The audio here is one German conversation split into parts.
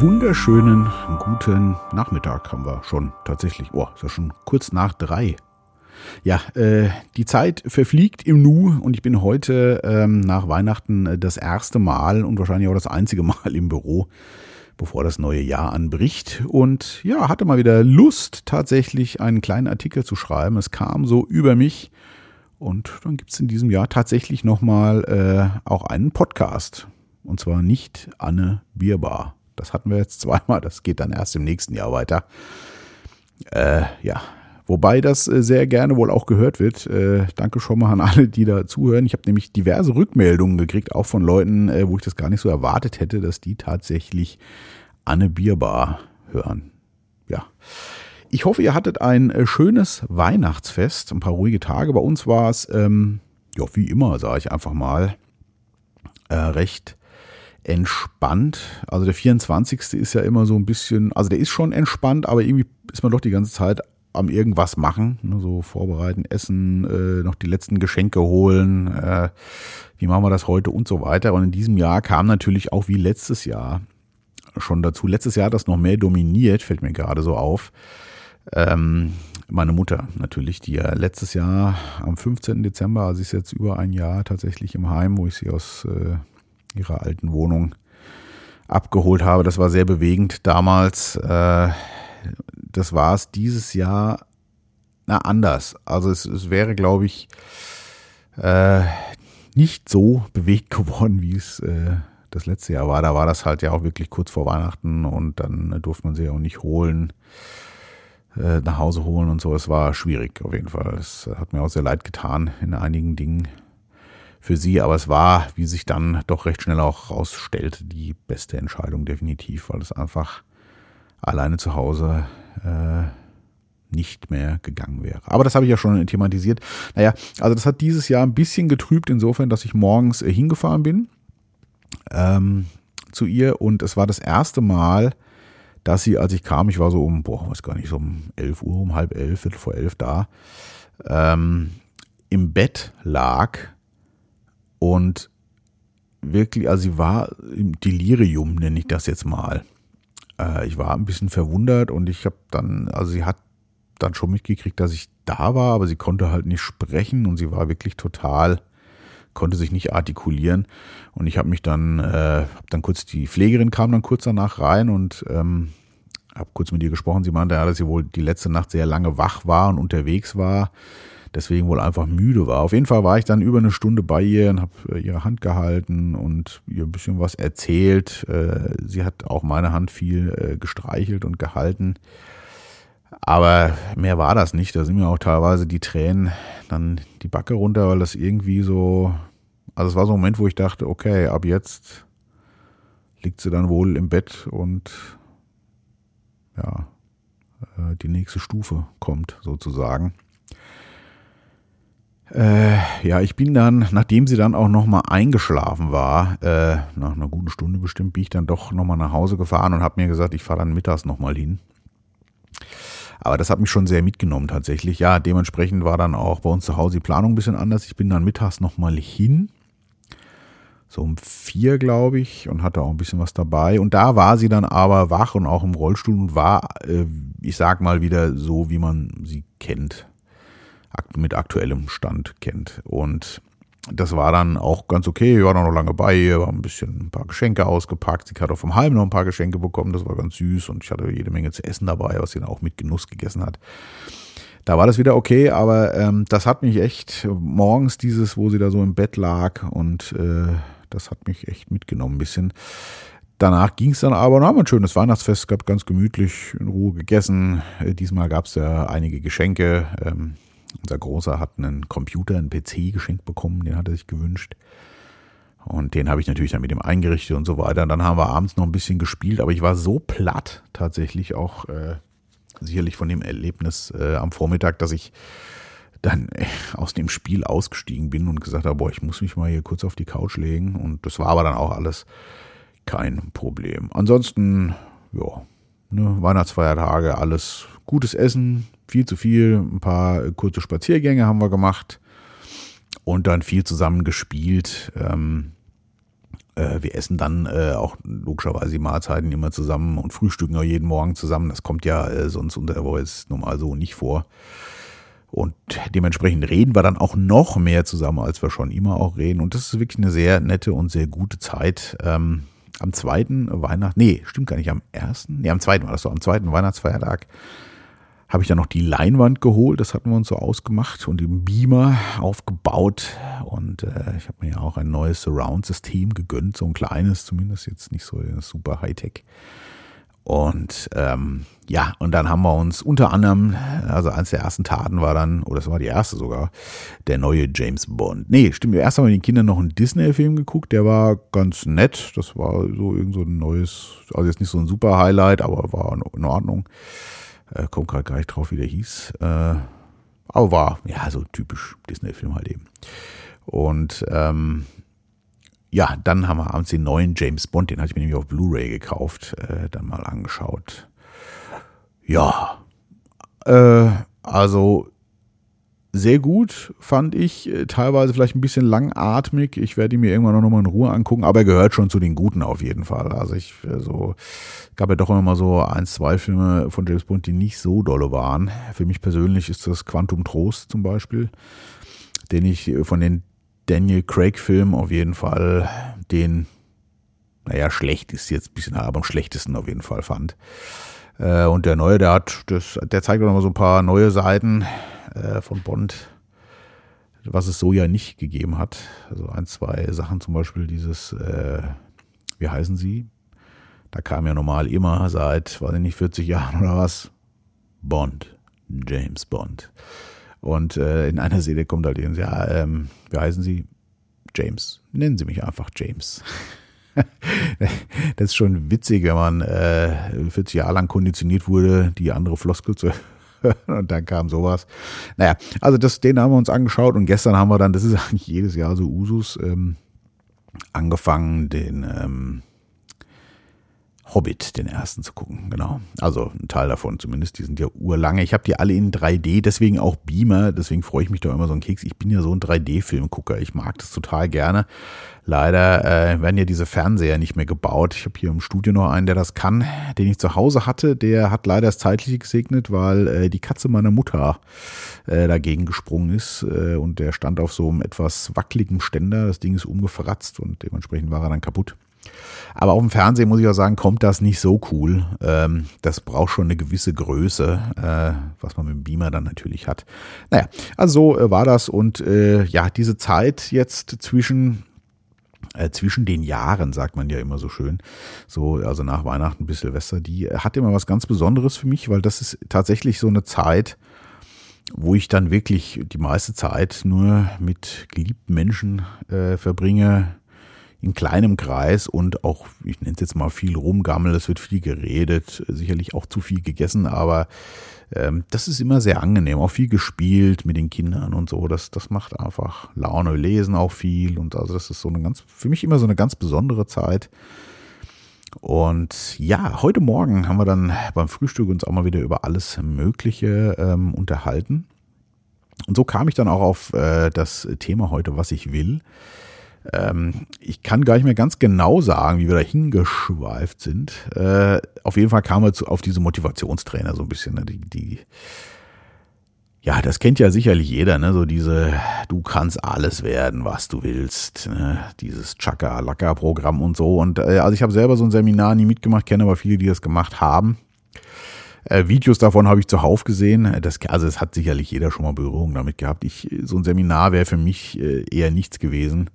wunderschönen guten Nachmittag haben wir schon tatsächlich. Oh, ist ja schon kurz nach drei. Ja, äh, die Zeit verfliegt im Nu und ich bin heute ähm, nach Weihnachten äh, das erste Mal und wahrscheinlich auch das einzige Mal im Büro, bevor das neue Jahr anbricht. Und ja, hatte mal wieder Lust, tatsächlich einen kleinen Artikel zu schreiben. Es kam so über mich. Und dann gibt es in diesem Jahr tatsächlich nochmal äh, auch einen Podcast. Und zwar nicht Anne Bierbar. Das hatten wir jetzt zweimal, das geht dann erst im nächsten Jahr weiter. Äh, ja, wobei das äh, sehr gerne wohl auch gehört wird. Äh, danke schon mal an alle, die da zuhören. Ich habe nämlich diverse Rückmeldungen gekriegt, auch von Leuten, äh, wo ich das gar nicht so erwartet hätte, dass die tatsächlich Anne Bierbar hören. Ja. Ich hoffe, ihr hattet ein äh, schönes Weihnachtsfest, ein paar ruhige Tage. Bei uns war es, ähm, ja, wie immer, sage ich einfach mal, äh, recht entspannt. Also der 24. ist ja immer so ein bisschen, also der ist schon entspannt, aber irgendwie ist man doch die ganze Zeit am irgendwas machen, ne, so vorbereiten, essen, äh, noch die letzten Geschenke holen, äh, wie machen wir das heute und so weiter. Und in diesem Jahr kam natürlich auch wie letztes Jahr schon dazu. Letztes Jahr hat das noch mehr dominiert, fällt mir gerade so auf. Ähm, meine Mutter natürlich, die ja letztes Jahr am 15. Dezember, also ist jetzt über ein Jahr tatsächlich im Heim, wo ich sie aus äh, ihrer alten Wohnung abgeholt habe. Das war sehr bewegend damals. Äh, das war es dieses Jahr na anders. Also es, es wäre, glaube ich, äh, nicht so bewegt geworden, wie es äh, das letzte Jahr war. Da war das halt ja auch wirklich kurz vor Weihnachten und dann durfte man sie auch nicht holen, nach Hause holen und so. Es war schwierig auf jeden Fall. Es hat mir auch sehr leid getan in einigen Dingen für sie, aber es war, wie sich dann doch recht schnell auch rausstellte, die beste Entscheidung definitiv, weil es einfach alleine zu Hause äh, nicht mehr gegangen wäre. Aber das habe ich ja schon thematisiert. Naja, also das hat dieses Jahr ein bisschen getrübt, insofern, dass ich morgens äh, hingefahren bin ähm, zu ihr und es war das erste Mal, dass sie, als ich kam, ich war so um, boah, weiß gar nicht, so um 11 Uhr, um halb elf, viertel vor elf da, ähm, im Bett lag und wirklich, also sie war im Delirium, nenne ich das jetzt mal. Äh, ich war ein bisschen verwundert und ich habe dann, also sie hat dann schon mitgekriegt, dass ich da war, aber sie konnte halt nicht sprechen und sie war wirklich total, konnte sich nicht artikulieren. Und ich habe mich dann, äh, hab dann kurz, die Pflegerin kam dann kurz danach rein und ähm, habe kurz mit ihr gesprochen. Sie meinte, ja, dass sie wohl die letzte Nacht sehr lange wach war und unterwegs war deswegen wohl einfach müde war. Auf jeden Fall war ich dann über eine Stunde bei ihr und habe äh, ihre Hand gehalten und ihr ein bisschen was erzählt. Äh, sie hat auch meine Hand viel äh, gestreichelt und gehalten. Aber mehr war das nicht. Da sind mir auch teilweise die Tränen dann die Backe runter, weil das irgendwie so, also es war so ein Moment, wo ich dachte, okay, ab jetzt liegt sie dann wohl im Bett und ja, die nächste Stufe kommt sozusagen. Äh, ja, ich bin dann, nachdem sie dann auch nochmal eingeschlafen war, äh, nach einer guten Stunde bestimmt, bin ich dann doch nochmal nach Hause gefahren und habe mir gesagt, ich fahre dann mittags nochmal hin. Aber das hat mich schon sehr mitgenommen tatsächlich. Ja, dementsprechend war dann auch bei uns zu Hause die Planung ein bisschen anders. Ich bin dann mittags nochmal hin. So um vier, glaube ich, und hatte auch ein bisschen was dabei. Und da war sie dann aber wach und auch im Rollstuhl und war, äh, ich sag mal wieder so, wie man sie kennt mit aktuellem Stand kennt. Und das war dann auch ganz okay. Ich war noch lange bei ihr, war ein bisschen ein paar Geschenke ausgepackt. Sie hat auch vom Heim noch ein paar Geschenke bekommen, das war ganz süß und ich hatte jede Menge zu essen dabei, was sie dann auch mit Genuss gegessen hat. Da war das wieder okay, aber ähm, das hat mich echt morgens dieses, wo sie da so im Bett lag und äh, das hat mich echt mitgenommen ein bisschen. Danach ging es dann aber, noch ein schönes Weihnachtsfest, gab ganz gemütlich in Ruhe gegessen. Äh, diesmal gab es ja einige Geschenke. Ähm, unser Großer hat einen Computer, einen PC geschenkt bekommen, den hat er sich gewünscht. Und den habe ich natürlich dann mit ihm eingerichtet und so weiter. Und dann haben wir abends noch ein bisschen gespielt, aber ich war so platt tatsächlich auch äh, sicherlich von dem Erlebnis äh, am Vormittag, dass ich dann äh, aus dem Spiel ausgestiegen bin und gesagt habe, boah, ich muss mich mal hier kurz auf die Couch legen. Und das war aber dann auch alles kein Problem. Ansonsten, ja, ne, Weihnachtsfeiertage, alles gutes Essen, viel zu viel, ein paar kurze Spaziergänge haben wir gemacht und dann viel zusammen gespielt. Ähm, Äh, wir essen dann äh, auch logischerweise die Mahlzeiten immer zusammen und frühstücken auch jeden Morgen zusammen. Das kommt ja äh, sonst unter der Woche jetzt normal so nicht vor. Und dementsprechend reden wir dann auch noch mehr zusammen, als wir schon immer auch reden. Und das ist wirklich eine sehr nette und sehr gute Zeit. Ähm, am zweiten Weihnachten, nee, stimmt gar nicht, am ersten, nee, am zweiten war das so, am zweiten Weihnachtsfeiertag habe ich dann noch die Leinwand geholt, das hatten wir uns so ausgemacht und den Beamer aufgebaut und äh, ich habe mir ja auch ein neues Surround-System gegönnt, so ein kleines, zumindest jetzt nicht so super Hightech. Und ähm, ja, und dann haben wir uns unter anderem, also eins der ersten Taten war dann, oder das war die erste sogar, der neue James Bond. Nee, stimmt, erst haben wir den Kindern noch einen Disney-Film geguckt, der war ganz nett. Das war so irgend so ein neues, also jetzt nicht so ein super Highlight, aber war in Ordnung. Äh, kommt gerade gar nicht drauf, wie der hieß. Äh, aber war, ja, so typisch Disney-Film halt eben. Und ähm, ja, dann haben wir abends den neuen James Bond, den hatte ich mir nämlich auf Blu-ray gekauft, äh, dann mal angeschaut. Ja, äh, also sehr gut, fand ich. Äh, teilweise vielleicht ein bisschen langatmig. Ich werde ihn mir irgendwann noch mal in Ruhe angucken, aber er gehört schon zu den Guten auf jeden Fall. Also ich äh, so, gab ja doch immer mal so ein, zwei Filme von James Bond, die nicht so dolle waren. Für mich persönlich ist das Quantum Trost zum Beispiel, den ich äh, von den Daniel Craig-Filmen auf jeden Fall den, naja, schlecht ist jetzt ein bisschen, aber am schlechtesten auf jeden Fall fand. Und der neue, der hat, das, der zeigt auch noch mal so ein paar neue Seiten äh, von Bond, was es so ja nicht gegeben hat. Also ein, zwei Sachen, zum Beispiel dieses, äh, wie heißen sie? Da kam ja normal immer seit, weiß ich nicht, 40 Jahren oder was, Bond, James Bond. Und äh, in einer Serie kommt halt eben, ja, ähm, wie heißen Sie? James. Nennen Sie mich einfach James. das ist schon witzig, wenn man äh, 40 Jahre lang konditioniert wurde, die andere Floskel zu und dann kam sowas. Naja, also das, den haben wir uns angeschaut und gestern haben wir dann, das ist eigentlich jedes Jahr so Usus, ähm, angefangen, den ähm, Hobbit, den ersten zu gucken, genau. Also ein Teil davon zumindest, die sind ja urlange. Ich habe die alle in 3D, deswegen auch Beamer, deswegen freue ich mich da immer so ein Keks. Ich bin ja so ein 3D-Filmgucker, ich mag das total gerne. Leider äh, werden ja diese Fernseher nicht mehr gebaut. Ich habe hier im Studio noch einen, der das kann, den ich zu Hause hatte. Der hat leider das Zeitliche gesegnet, weil äh, die Katze meiner Mutter äh, dagegen gesprungen ist äh, und der stand auf so einem etwas wackeligen Ständer. Das Ding ist umgefratzt und dementsprechend war er dann kaputt. Aber auf dem Fernsehen muss ich auch sagen, kommt das nicht so cool. Ähm, das braucht schon eine gewisse Größe, äh, was man mit dem Beamer dann natürlich hat. Naja, also so äh, war das und äh, ja, diese Zeit jetzt zwischen äh, zwischen den Jahren, sagt man ja immer so schön, so also nach Weihnachten bis Silvester, die hat immer was ganz Besonderes für mich, weil das ist tatsächlich so eine Zeit, wo ich dann wirklich die meiste Zeit nur mit geliebten Menschen äh, verbringe, in kleinem Kreis und auch, ich nenne es jetzt mal viel rumgammel, es wird viel geredet, sicherlich auch zu viel gegessen, aber ähm, das ist immer sehr angenehm, auch viel gespielt mit den Kindern und so, das, das macht einfach Laune, lesen auch viel und also das ist so eine ganz, für mich immer so eine ganz besondere Zeit. Und ja, heute Morgen haben wir dann beim Frühstück uns auch mal wieder über alles Mögliche ähm, unterhalten. Und so kam ich dann auch auf äh, das Thema heute, was ich will. Ähm, ich kann gar nicht mehr ganz genau sagen, wie wir da hingeschweift sind. Äh, auf jeden Fall kamen wir zu, auf diese Motivationstrainer so ein bisschen. Ne? Die, die, ja, das kennt ja sicherlich jeder, ne? So diese, du kannst alles werden, was du willst, ne? Dieses Chaka-Laka-Programm und so. Und äh, also ich habe selber so ein Seminar nie mitgemacht, kenne aber viele, die das gemacht haben. Äh, Videos davon habe ich zuhauf gesehen. Das, also es hat sicherlich jeder schon mal Berührung damit gehabt. Ich, so ein Seminar wäre für mich äh, eher nichts gewesen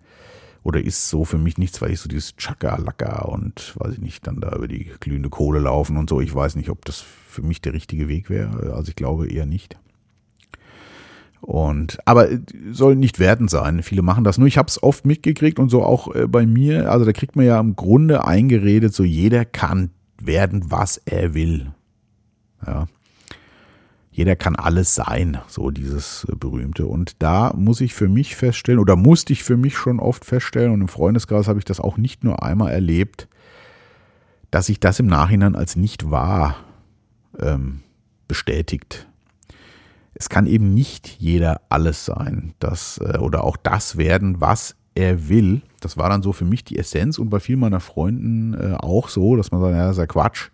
oder ist so für mich nichts, weil ich so dieses Chaka-Laka und weiß ich nicht, dann da über die glühende Kohle laufen und so. Ich weiß nicht, ob das für mich der richtige Weg wäre. Also ich glaube eher nicht. Und aber äh, soll nicht wertend sein. Viele machen das nur. Ich habe es oft mitgekriegt und so auch äh, bei mir. Also da kriegt man ja im Grunde eingeredet, so jeder kann werden, was er will. Ja jeder kann alles sein, so dieses äh, berühmte. Und da muss ich für mich feststellen, oder musste ich für mich schon oft feststellen, und im Freundeskreis habe ich das auch nicht nur einmal erlebt, dass sich das im Nachhinein als nicht wahr ähm, bestätigt. Es kann eben nicht jeder alles sein, das äh, oder auch das werden, was er will. Das war dann so für mich die Essenz und bei vielen meiner Freunden äh, auch so, dass man sagt, ja, das ist ja Quatsch.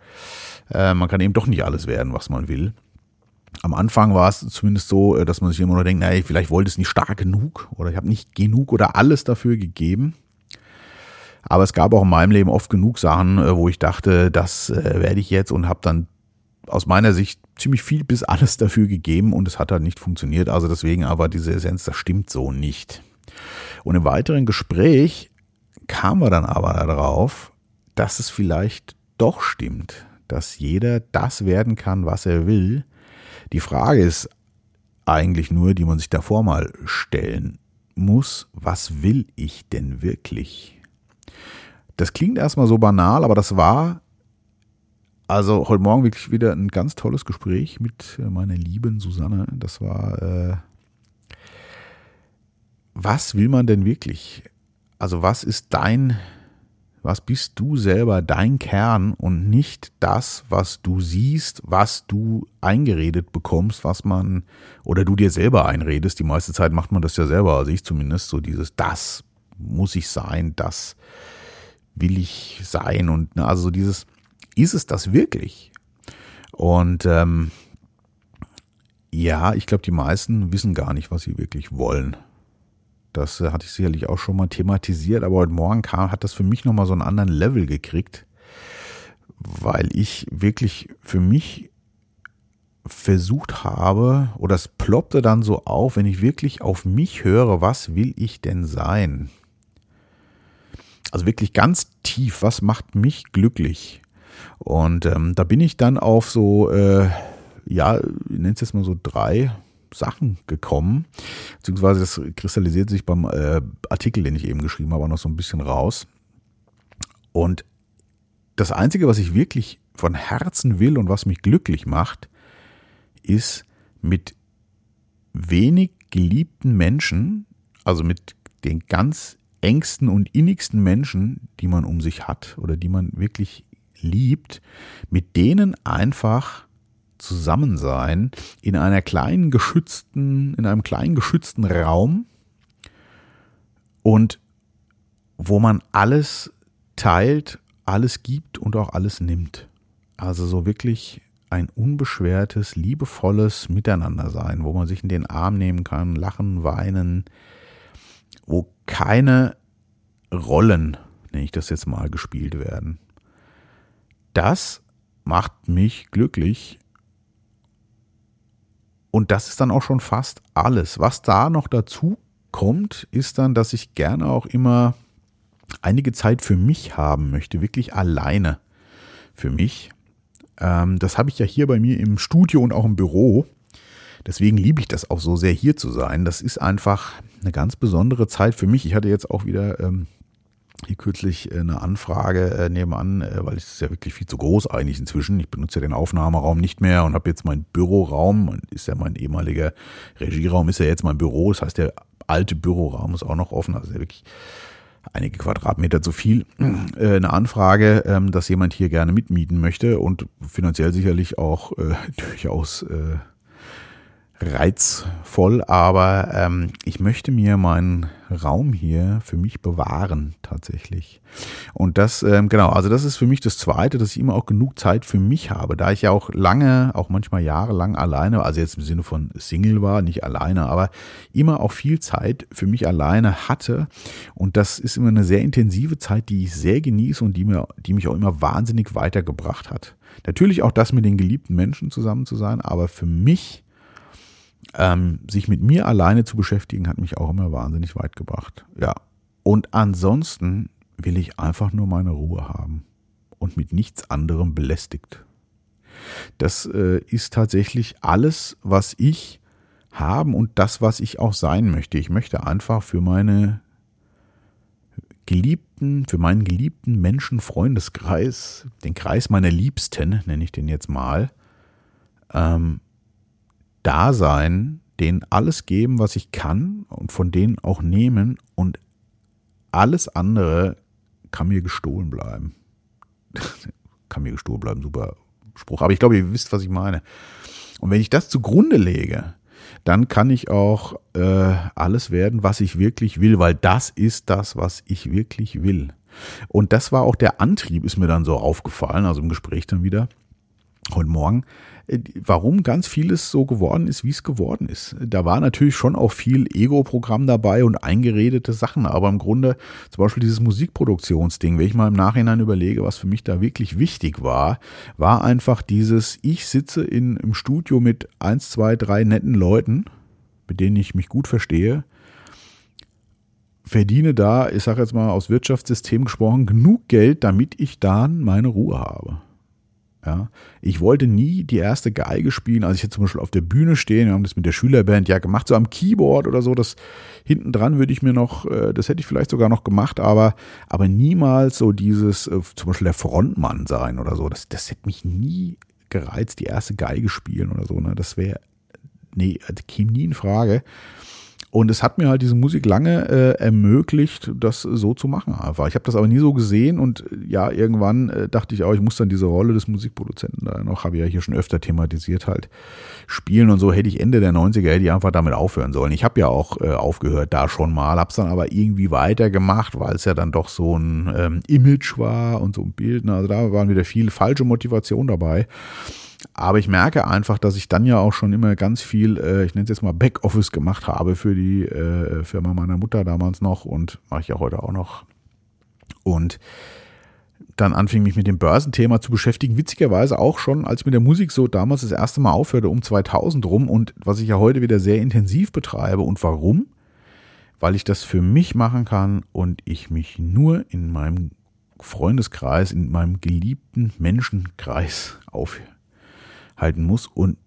Äh, man kann eben doch nicht alles werden, was man will. Am Anfang war es zumindest so, äh, dass man sich immer noch denkt, naja, vielleicht wollte es nicht stark genug oder ich habe nicht genug oder alles dafür gegeben. Aber es gab auch in meinem Leben oft genug Sachen, äh, wo ich dachte, das äh, werde ich jetzt und habe dann aus meiner Sicht ziemlich viel bis alles dafür gegeben und es hat halt nicht funktioniert. Also deswegen aber diese Essenz, das stimmt so nicht. Und im weiteren Gespräch kamen wir dann aber darauf, dass es vielleicht doch stimmt, dass jeder das werden kann, was er will. Die Frage ist eigentlich nur, die man sich davor mal stellen muss, was will ich denn wirklich? Das klingt erstmal so banal, aber das war also heute Morgen wirklich wieder ein ganz tolles Gespräch mit meiner lieben Susanne. Das war, äh, was will man denn wirklich? Also was ist dein, was bist du selber, dein Kern und nicht das, was du siehst, was du eingeredet bekommst, was man, oder du dir selber einredest. Die meiste Zeit macht man das ja selber, also ich zumindest, so dieses, das muss ich sein, das will ich sein und ne, also so dieses, ist es das wirklich? Und ähm, ja, ich glaube, die meisten wissen gar nicht, was sie wirklich wollen. Das äh, hatte ich sicherlich auch schon mal thematisiert, aber heute Morgen kam, hat das für mich nochmal so einen anderen Level gekriegt, weil ich wirklich für mich versucht habe, oder es ploppte dann so auf, wenn ich wirklich auf mich höre, was will ich denn sein? Also wirklich ganz tief, was macht mich glücklich? Und ähm, da bin ich dann auf so, äh, ja, ich nenne es jetzt mal so drei Sachen gekommen. Beziehungsweise das kristallisiert sich beim äh, Artikel, den ich eben geschrieben habe, noch so ein bisschen raus. Und das Einzige, was ich wirklich von Herzen will und was mich glücklich macht, ist mit wenig geliebten Menschen, also mit den ganz engsten und innigsten Menschen, die man um sich hat oder die man wirklich liebt, mit denen einfach zusammen sein in einer kleinen geschützten, in einem kleinen geschützten Raum und wo man alles teilt, alles gibt und auch alles nimmt. Also so wirklich ein unbeschwertes, liebevolles Miteinander sein, wo man sich in den Arm nehmen kann, lachen, weinen, wo keine Rollen, nenne ich das jetzt mal, gespielt werden das macht mich glücklich. Und das ist dann auch schon fast alles. Was da noch dazu kommt, ist dann, dass ich gerne auch immer einige Zeit für mich haben möchte, wirklich alleine für mich. Ähm, das habe ich ja hier bei mir im Studio und auch im Büro. Deswegen liebe ich das auch so sehr, hier zu sein. Das ist einfach eine ganz besondere Zeit für mich. Ich hatte jetzt auch wieder ähm, hier kürzlich äh, eine Anfrage äh, nebenan, äh, weil es ist ja wirklich viel zu groß eigentlich inzwischen. Ich benutze ja den Aufnahmeraum nicht mehr und habe jetzt meinen Büroraum, ist ja mein ehemaliger Regieraum, ist ja jetzt mein Büro. Das heißt, der alte Büroraum ist auch noch offen, also wirklich einige Quadratmeter zu viel. eine Anfrage, ähm, dass jemand hier gerne mitmieten möchte und finanziell sicherlich auch durchaus reizvoll, aber ähm, ich möchte mir meinen Raum hier für mich bewahren tatsächlich. Und das, ähm, genau, also das ist für mich das Zweite, dass ich immer auch genug Zeit für mich habe, da ich ja auch lange, auch manchmal jahrelang alleine, also jetzt im Sinne von Single war, nicht alleine, aber immer auch viel Zeit für mich alleine hatte. Und das ist immer eine sehr intensive Zeit, die ich sehr genieße und die, mir, die mich auch immer wahnsinnig weitergebracht hat. Natürlich auch das mit den geliebten Menschen zusammen zu sein, aber für mich ähm, sich mit mir alleine zu beschäftigen, hat mich auch immer wahnsinnig weit gebracht. Ja. Und ansonsten will ich einfach nur meine Ruhe haben und mit nichts anderem belästigt. Das äh, ist tatsächlich alles, was ich haben und das, was ich auch sein möchte. Ich möchte einfach für meine geliebten, für meinen geliebten Menschenfreundeskreis, den Kreis meiner Liebsten, nenne ich den jetzt mal, ähm, da sein, denen alles geben, was ich kann und von denen auch nehmen und alles andere kann mir gestohlen bleiben. kann mir gestohlen bleiben, super Spruch. Aber ich glaube, ihr wisst, was ich meine. Und wenn ich das zugrunde lege, dann kann ich auch äh, alles werden, was ich wirklich will, weil das ist das, was ich wirklich will. Und das war auch der Antrieb, ist mir dann so aufgefallen, also im Gespräch dann wieder heute Morgen, äh, warum ganz vieles so geworden ist, wie es geworden ist. Da war natürlich schon auch viel Ego-Programm dabei und eingeredete Sachen, aber im Grunde zum Beispiel dieses Musikproduktionsding, wenn ich mal im Nachhinein überlege, was für mich da wirklich wichtig war, war einfach dieses, ich sitze in, im Studio mit eins, zwei, drei netten Leuten, mit denen ich mich gut verstehe, verdiene da, ich sage jetzt mal aus Wirtschaftssystem gesprochen, genug Geld, damit ich dann meine Ruhe habe. Ja, ich wollte nie die erste Geige spielen, als ich jetzt zum Beispiel auf der Bühne stehe. Wir haben das mit der Schülerband ja gemacht, so am Keyboard oder so. Das hinten dran würde ich mir noch, äh, das hätte ich vielleicht sogar noch gemacht, aber, aber niemals so dieses, äh, zum Beispiel der Frontmann sein oder so. Das, das hätte mich nie gereizt, die erste Geige spielen oder so. Ne? Das wäre, nee, das käme nie in Frage. Und es hat mir halt diese Musik lange äh, ermöglicht, das so zu machen einfach. Ich habe das aber nie so gesehen und äh, ja, irgendwann äh, dachte ich auch, ich muss dann diese Rolle des Musikproduzenten da noch, habe ich ja hier schon öfter thematisiert, halt spielen und so. Hätte ich Ende der 90er, hätte ich einfach damit aufhören sollen. Ich habe ja auch äh, aufgehört da schon mal, habe es dann aber irgendwie weitergemacht, weil es ja dann doch so ein ähm, Image war und so ein Bild. Ne? Also da waren wieder viel falsche Motivation dabei. Aber ich merke einfach, dass ich dann ja auch schon immer ganz viel, äh, ich nenne es jetzt mal Backoffice gemacht habe für die äh, Firma meiner Mutter damals noch und mache ich ja heute auch noch. Und dann anfing mich mit dem Börsenthema zu beschäftigen, witzigerweise auch schon, als ich mit der Musik so damals das erste Mal aufhörte, um 2000 rum und was ich ja heute wieder sehr intensiv betreibe. Und warum? Weil ich das für mich machen kann und ich mich nur in meinem Freundeskreis, in meinem geliebten Menschenkreis aufhöre halten muss und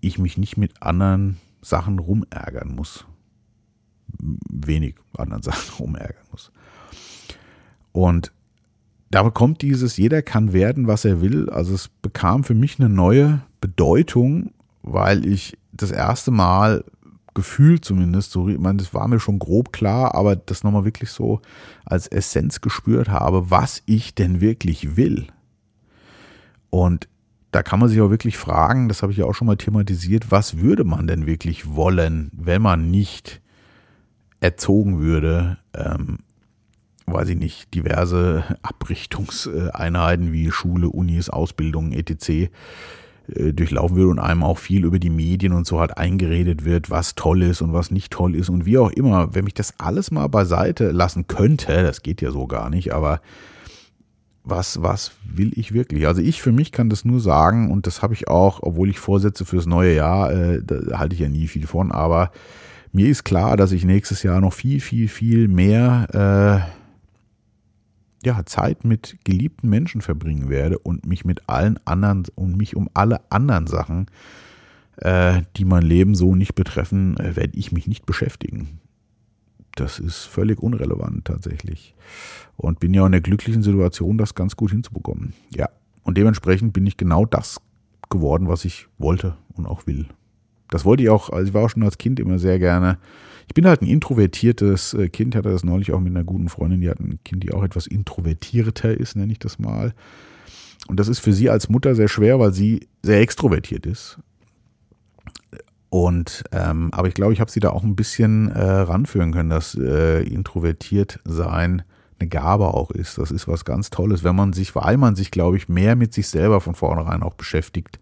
ich mich nicht mit anderen Sachen rumärgern muss. Wenig anderen Sachen rumärgern muss. Und da bekommt dieses, jeder kann werden, was er will. Also es bekam für mich eine neue Bedeutung, weil ich das erste Mal gefühlt zumindest, so, ich meine, das war mir schon grob klar, aber das nochmal wirklich so als Essenz gespürt habe, was ich denn wirklich will. Und da kann man sich auch wirklich fragen, das habe ich ja auch schon mal thematisiert, was würde man denn wirklich wollen, wenn man nicht erzogen würde, ähm, weiß ich nicht, diverse Abrichtungseinheiten wie Schule, Unis, Ausbildung, etc. Äh, durchlaufen würde und einem auch viel über die Medien und so halt eingeredet wird, was toll ist und was nicht toll ist und wie auch immer. Wenn mich das alles mal beiseite lassen könnte, das geht ja so gar nicht, aber was, was will ich wirklich? Also ich für mich kann das nur sagen und das habe ich auch, obwohl ich Vorsätze fürs neue Jahr, äh, da halte ich ja nie viel von, aber mir ist klar, dass ich nächstes Jahr noch viel, viel, viel mehr äh, ja, Zeit mit geliebten Menschen verbringen werde und mich mit allen anderen und mich um alle anderen Sachen, äh, die mein Leben so nicht betreffen, äh, werde ich mich nicht beschäftigen das ist völlig unrelevant tatsächlich. Und bin ja in der glücklichen Situation, das ganz gut hinzubekommen. Ja. Und dementsprechend bin ich genau das geworden, was ich wollte und auch will. Das wollte ich auch, also ich war auch schon als Kind immer sehr gerne. Ich bin halt ein introvertiertes äh, Kind, hatte das neulich auch mit einer guten Freundin, die hat ein Kind, die auch etwas introvertierter ist, nenne ich das mal. Und das ist für sie als Mutter sehr schwer, weil sie sehr extrovertiert ist. Und ähm, aber ich glaube, ich habe sie da auch ein bisschen äh, ranführen können, dass äh, introvertiert sein eine Gabe auch ist. Das ist was ganz Tolles, wenn man sich, weil man sich, glaube ich, mehr mit sich selber von vornherein auch beschäftigt.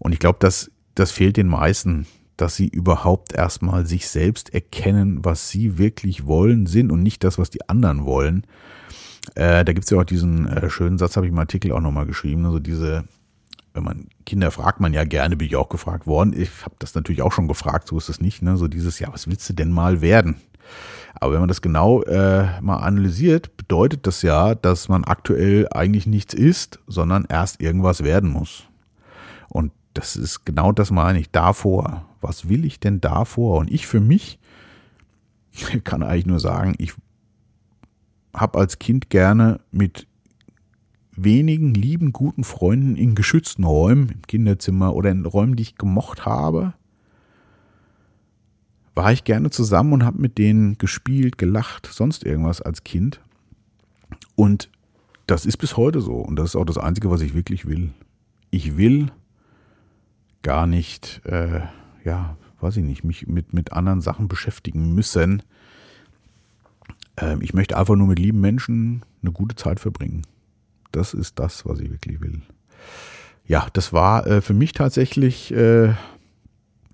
Und ich glaube, das, das fehlt den meisten, dass sie überhaupt erstmal sich selbst erkennen, was sie wirklich wollen, sind und nicht das, was die anderen wollen. Äh, da gibt's ja auch diesen äh, schönen Satz, habe ich im Artikel auch nochmal geschrieben, also diese wenn man Kinder fragt man ja gerne, bin ich auch gefragt worden. Ich habe das natürlich auch schon gefragt, so ist es nicht. Ne? So dieses, ja, was willst du denn mal werden? Aber wenn man das genau äh, mal analysiert, bedeutet das ja, dass man aktuell eigentlich nichts ist, sondern erst irgendwas werden muss. Und das ist genau das meine ich. Davor. Was will ich denn davor? Und ich für mich kann eigentlich nur sagen, ich habe als Kind gerne mit wenigen lieben, guten Freunden in geschützten Räumen, im Kinderzimmer oder in Räumen, die ich gemocht habe, war ich gerne zusammen und habe mit denen gespielt, gelacht, sonst irgendwas als Kind. Und das ist bis heute so. Und das ist auch das Einzige, was ich wirklich will. Ich will gar nicht, äh, ja, weiß ich nicht, mich mit, mit anderen Sachen beschäftigen müssen. Ähm, ich möchte einfach nur mit lieben Menschen eine gute Zeit verbringen. Das ist das, was ich wirklich will. Ja, das war äh, für mich tatsächlich äh,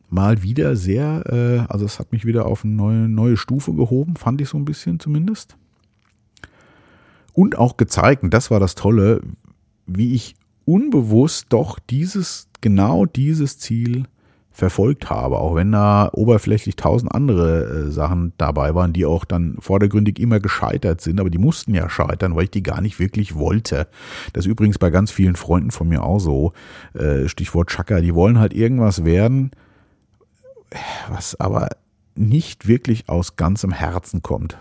mal wieder sehr, äh, also es hat mich wieder auf eine neue, neue Stufe gehoben, fand ich so ein bisschen zumindest. Und auch gezeigt, und das war das Tolle, wie ich unbewusst doch dieses, genau dieses Ziel verfolgt habe, auch wenn da oberflächlich tausend andere äh, Sachen dabei waren, die auch dann vordergründig immer gescheitert sind, aber die mussten ja scheitern, weil ich die gar nicht wirklich wollte. Das ist übrigens bei ganz vielen Freunden von mir auch so, äh, Stichwort Chaka, die wollen halt irgendwas werden, was aber nicht wirklich aus ganzem Herzen kommt,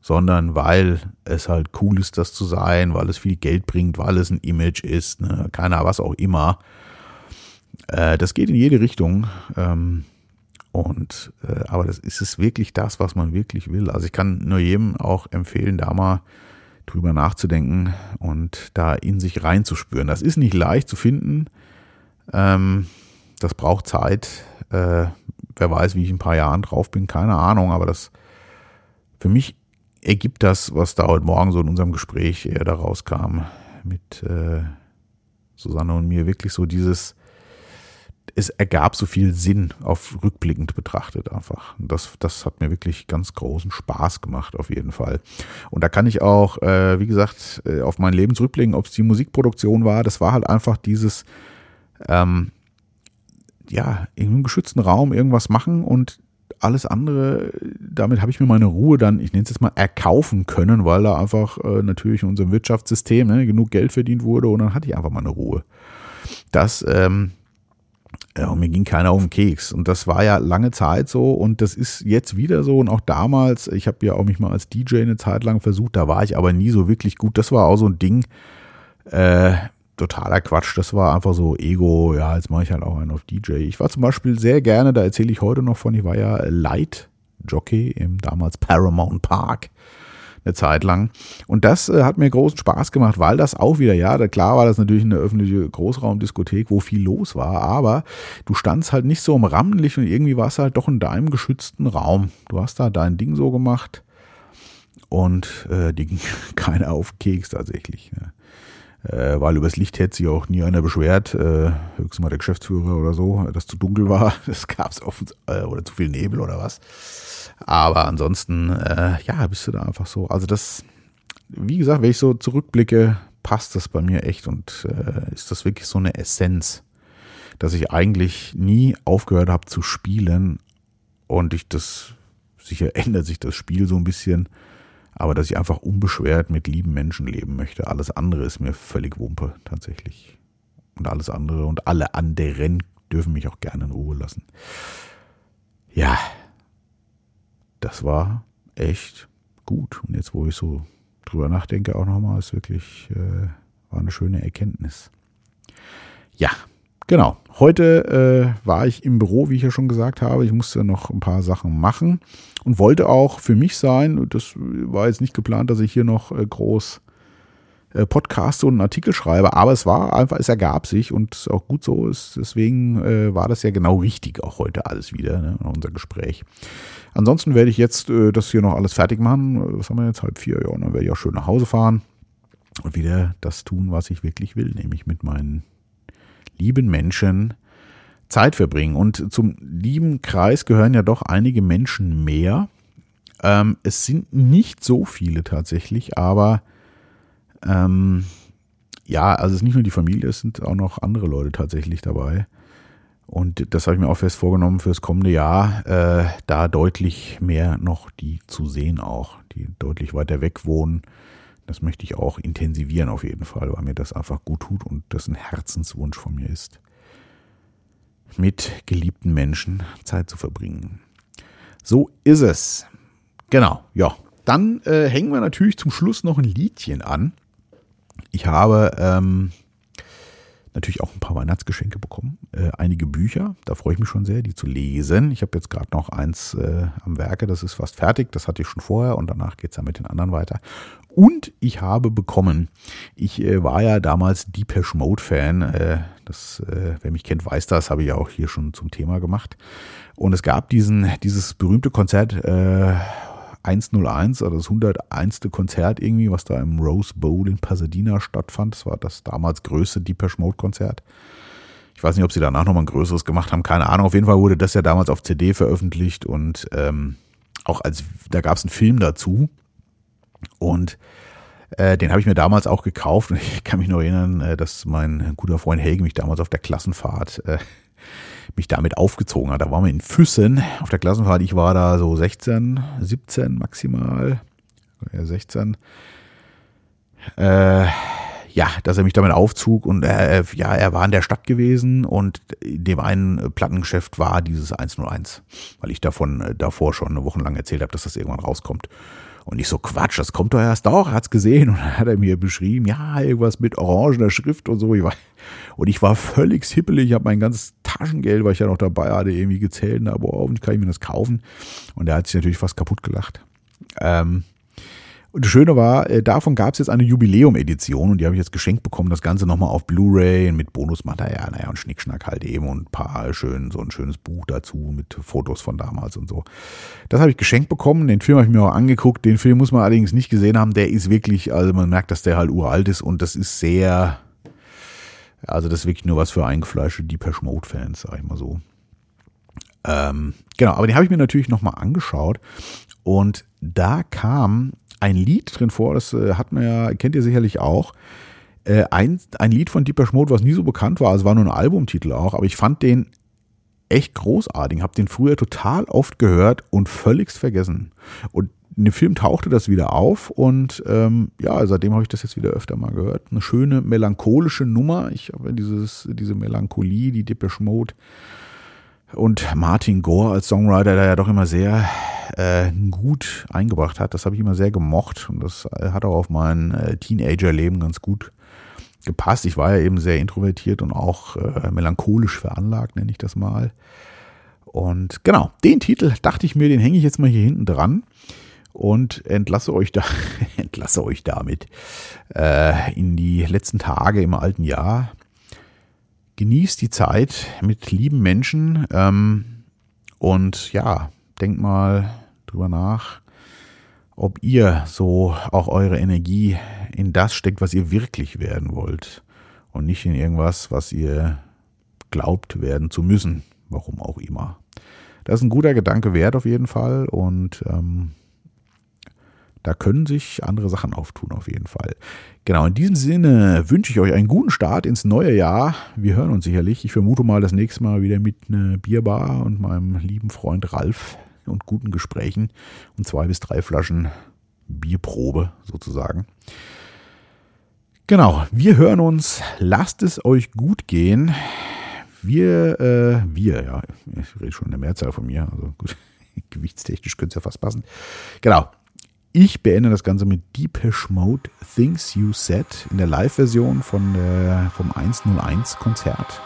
sondern weil es halt cool ist, das zu sein, weil es viel Geld bringt, weil es ein Image ist, ne, keiner was auch immer. Äh, das geht in jede Richtung. Ähm, und äh, aber das ist es wirklich das, was man wirklich will. Also ich kann nur jedem auch empfehlen, da mal drüber nachzudenken und da in sich reinzuspüren. Das ist nicht leicht zu finden. Ähm, das braucht Zeit. Äh, wer weiß, wie ich in ein paar Jahren drauf bin, keine Ahnung, aber das für mich ergibt das, was da heute Morgen so in unserem Gespräch eher da rauskam mit äh, Susanne und mir, wirklich so dieses, es ergab so viel Sinn auf rückblickend betrachtet einfach. Das, das hat mir wirklich ganz großen Spaß gemacht, auf jeden Fall. Und da kann ich auch, äh, wie gesagt, äh, auf mein Leben zurückblicken, ob es die Musikproduktion war. Das war halt einfach dieses, ähm, ja, in einem geschützten Raum irgendwas machen und alles andere, damit habe ich mir meine Ruhe dann, ich nenne es jetzt mal, erkaufen können, weil da einfach äh, natürlich in unserem Wirtschaftssystem ne, genug Geld verdient wurde und dann hatte ich einfach meine Ruhe. Das, ähm, ja, und mir ging keiner auf den Keks. Und das war ja lange Zeit so und das ist jetzt wieder so. Und auch damals, ich habe ja auch mich mal als DJ eine Zeit lang versucht, da war ich aber nie so wirklich gut. Das war auch so ein Ding, äh, totaler Quatsch. Das war einfach so Ego, ja, jetzt mache ich halt auch einen auf DJ. Ich war zum Beispiel sehr gerne, da erzähle ich heute noch von, ich war ja Light Jockey im damals Paramount Park eine Zeit lang. Und das äh, hat mir großen Spaß gemacht, weil das auch wieder, ja, klar war das natürlich eine öffentliche Großraumdiskothek, wo viel los war, aber du standst halt nicht so im Rampenlicht und irgendwie warst halt doch in deinem geschützten Raum. Du hast da dein Ding so gemacht und äh, die ging keiner auf Keks tatsächlich. Ne? Äh, weil übers Licht hätte sich auch nie einer beschwert, äh, höchstens mal der Geschäftsführer oder so, dass zu dunkel war, das gab es oft, äh, oder zu viel Nebel oder was. Aber ansonsten, äh, ja, bist du da einfach so. Also das, wie gesagt, wenn ich so zurückblicke, passt das bei mir echt und äh, ist das wirklich so eine Essenz, dass ich eigentlich nie aufgehört habe zu spielen und ich das, sicher ändert sich das Spiel so ein bisschen, aber dass ich einfach unbeschwert mit lieben Menschen leben möchte. Alles andere ist mir völlig Wumpe, tatsächlich. Und alles andere und alle anderen dürfen mich auch gerne in Ruhe lassen. Ja, das war echt gut. Und jetzt, wo ich so drüber nachdenke, auch nochmal, ist wirklich, äh, war eine schöne Erkenntnis. Ja, Genau. Heute äh, war ich im Büro, wie ich ja schon gesagt habe. Ich musste noch ein paar Sachen machen und wollte auch für mich sein. Das war jetzt nicht geplant, dass ich hier noch äh, groß äh, Podcast und einen Artikel schreibe, aber es war einfach, es ergab sich und auch gut so ist. Deswegen äh, war das ja genau richtig, auch heute alles wieder, ne, unser Gespräch. Ansonsten werde ich jetzt äh, das hier noch alles fertig machen. Was haben wir jetzt? Halb vier, ja, und dann werde ich auch schön nach Hause fahren und wieder das tun, was ich wirklich will, nämlich mit meinen lieben Menschen Zeit verbringen. Und zum lieben Kreis gehören ja doch einige Menschen mehr. Ähm, es sind nicht so viele tatsächlich, aber ähm, ja, also es ist nicht nur die Familie, es sind auch noch andere Leute tatsächlich dabei. Und das habe ich mir auch fest vorgenommen fürs kommende Jahr, äh, da deutlich mehr noch die zu sehen auch, die deutlich weiter weg wohnen das möchte ich auch intensivieren auf jeden Fall, weil mir das einfach gut tut und das ein Herzenswunsch von mir ist, mit geliebten Menschen Zeit zu verbringen. So ist es. Genau, ja. Dann äh, hängen wir natürlich zum Schluss noch ein Liedchen an. Ich habe ähm, natürlich auch ein paar Weihnachtsgeschenke bekommen. Äh, einige Bücher, da freue ich mich schon sehr, die zu lesen. Ich habe jetzt gerade noch eins äh, am Werke, das ist fast fertig. Das hatte ich schon vorher und danach geht es ja mit den anderen weiter. Und ich habe bekommen, ich äh, war ja damals Deepesh Mode Fan. Äh, das, äh, wer mich kennt, weiß das, habe ich ja auch hier schon zum Thema gemacht. Und es gab diesen, dieses berühmte Konzert äh, 101, also das 101. Konzert irgendwie, was da im Rose Bowl in Pasadena stattfand. Das war das damals größte Deepesh Mode Konzert. Ich weiß nicht, ob sie danach nochmal ein größeres gemacht haben, keine Ahnung. Auf jeden Fall wurde das ja damals auf CD veröffentlicht und ähm, auch als, da gab es einen Film dazu. Und äh, den habe ich mir damals auch gekauft und ich kann mich noch erinnern, äh, dass mein guter Freund Helge mich damals auf der Klassenfahrt äh, mich damit aufgezogen hat. Da waren wir in Füssen auf der Klassenfahrt. Ich war da so 16, 17 maximal. Ja, 16. Äh, ja, dass er mich damit aufzog und äh, ja, er war in der Stadt gewesen und in dem einen Plattengeschäft war dieses 101, weil ich davon äh, davor schon eine Woche lang erzählt habe, dass das irgendwann rauskommt. Und ich so, Quatsch, das kommt doch erst doch, hat's gesehen. Und dann hat er mir beschrieben, ja, irgendwas mit orangener Schrift und so. Ich war, und ich war völlig hippelig, ich habe mein ganzes Taschengeld, weil ich ja noch dabei hatte, irgendwie gezählt. Aber hoffentlich kann ich mir das kaufen. Und er hat sich natürlich fast kaputt gelacht. Ähm, und das Schöne war, äh, davon gab es jetzt eine Jubiläum-Edition und die habe ich jetzt geschenkt bekommen. Das Ganze nochmal auf Blu-ray mit Bonusmaterial, naja, und Schnickschnack halt eben und ein paar schön, so ein schönes Buch dazu mit Fotos von damals und so. Das habe ich geschenkt bekommen. Den Film habe ich mir auch angeguckt. Den Film muss man allerdings nicht gesehen haben. Der ist wirklich, also man merkt, dass der halt uralt ist und das ist sehr, also das ist wirklich nur was für eingefleischte Deepesh Mode-Fans, sag ich mal so. Ähm, genau, aber den habe ich mir natürlich nochmal angeschaut und da kam ein Lied drin vor, das äh, hat man ja, kennt ihr sicherlich auch. Äh, ein, ein Lied von Deepesh Mode, was nie so bekannt war, also war nur ein Albumtitel auch, aber ich fand den echt großartig, habe den früher total oft gehört und völligst vergessen. Und in dem Film tauchte das wieder auf und ähm, ja, seitdem habe ich das jetzt wieder öfter mal gehört. Eine schöne melancholische Nummer. Ich habe dieses, diese Melancholie, die Depeche Mode und Martin Gore als Songwriter, der ja doch immer sehr äh, gut eingebracht hat. Das habe ich immer sehr gemocht und das äh, hat auch auf mein äh, Teenager-Leben ganz gut gepasst. Ich war ja eben sehr introvertiert und auch äh, melancholisch veranlagt, nenne ich das mal. Und genau, den Titel dachte ich mir, den hänge ich jetzt mal hier hinten dran und entlasse euch da, entlasse euch damit äh, in die letzten Tage im alten Jahr. Genießt die Zeit mit lieben Menschen ähm, und ja, denkt mal drüber nach, ob ihr so auch eure Energie in das steckt, was ihr wirklich werden wollt und nicht in irgendwas, was ihr glaubt werden zu müssen, warum auch immer. Das ist ein guter Gedanke wert auf jeden Fall und ähm, da können sich andere Sachen auftun auf jeden Fall. Genau, in diesem Sinne wünsche ich euch einen guten Start ins neue Jahr. Wir hören uns sicherlich. Ich vermute mal das nächste Mal wieder mit einer Bierbar und meinem lieben Freund Ralf und guten Gesprächen und zwei bis drei Flaschen Bierprobe sozusagen. Genau, wir hören uns. Lasst es euch gut gehen. Wir, äh, wir, ja, ich rede schon in der Mehrzahl von mir, also gut, gewichtstechnisch könnte es ja fast passen. Genau. Ich beende das Ganze mit Deepish Mode Things You Said in der Live-Version der, vom 101 Konzert.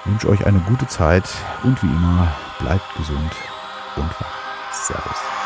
Ich wünsche euch eine gute Zeit und wie immer bleibt gesund und wach. Servus.